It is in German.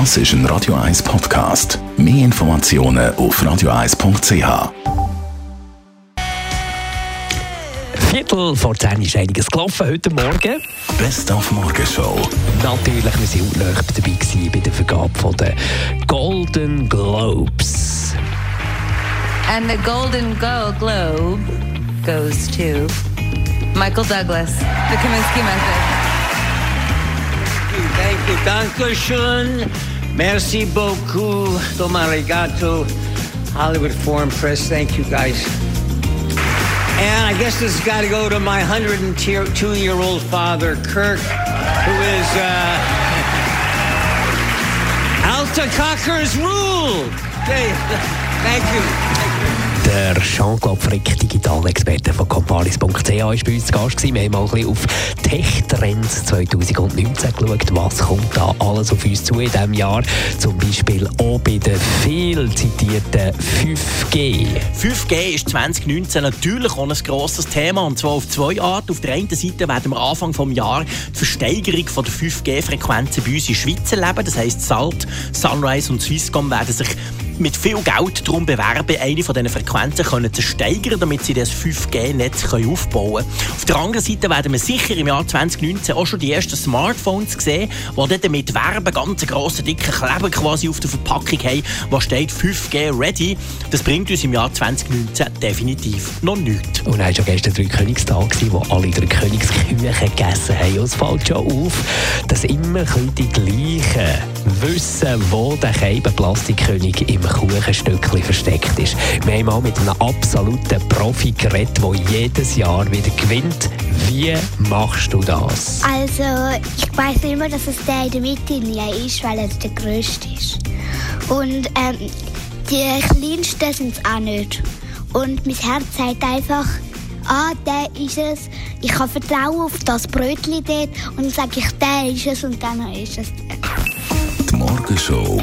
Das ist ein Radio 1 Podcast. Mehr Informationen auf radio1.ch. Viertel vor zehn ist einiges gelaufen heute Morgen. Best auf Morgenshow. Natürlich, wir waren auch nahe dabei gewesen bei der Vergabe der Golden Globes. And the Golden Go Globe goes to Michael Douglas, the Kaminsky Method. Thank you, danke schön. Merci beaucoup. Toma arigato. Hollywood Foreign Press, thank you guys. And I guess this has got to go to my 102 year old father, Kirk, who is uh, Alta Cocker's rule. Okay, thank you. Der Jean-Claude Frick, Digitalexperte von comparis.ch, war bei uns zu Gast. Wir haben mal auf Tech-Trends 2019 geschaut. Was kommt da alles auf uns zu in diesem Jahr? Zum Beispiel auch bei der viel zitierten 5G. 5G ist 2019 natürlich auch ein grosses Thema und zwar auf zwei Arten. Auf der einen Seite werden wir Anfang des Jahres die Versteigerung von der 5G-Frequenzen bei uns in der Schweiz erleben. Das heisst, Salt, Sunrise und Swisscom werden sich mit viel Geld darum bewerben, eine von diesen Frequenzen können zu steigern, damit sie das 5G-Netz aufbauen können. Auf der anderen Seite werden wir sicher im Jahr 2019 auch schon die ersten Smartphones sehen, die damit werben, ganz grossen, dicken Kleber quasi auf der Verpackung haben, wo steht 5G ready. Das bringt uns im Jahr 2019 definitiv noch nichts. Und dann war schon gestern drei Königstag, wo alle drei Königsküchen gegessen haben. Und es fällt schon auf, dass immer die gleichen wissen, wo der Plastikkönig im Kuchenstückchen versteckt ist. Wir haben mal mit einem absoluten Profi geredet, der jedes Jahr wieder gewinnt. Wie machst du das? Also, ich weiß immer, dass es der in der Mitte ist, weil er der größte ist. Und ähm, die kleinsten sind es auch nicht. Und mein Herz sagt einfach, ah, der ist es. Ich kann vertrauen auf das Brötchen dort und dann sage ich, der ist es und dann ist es der. Die Morgenshow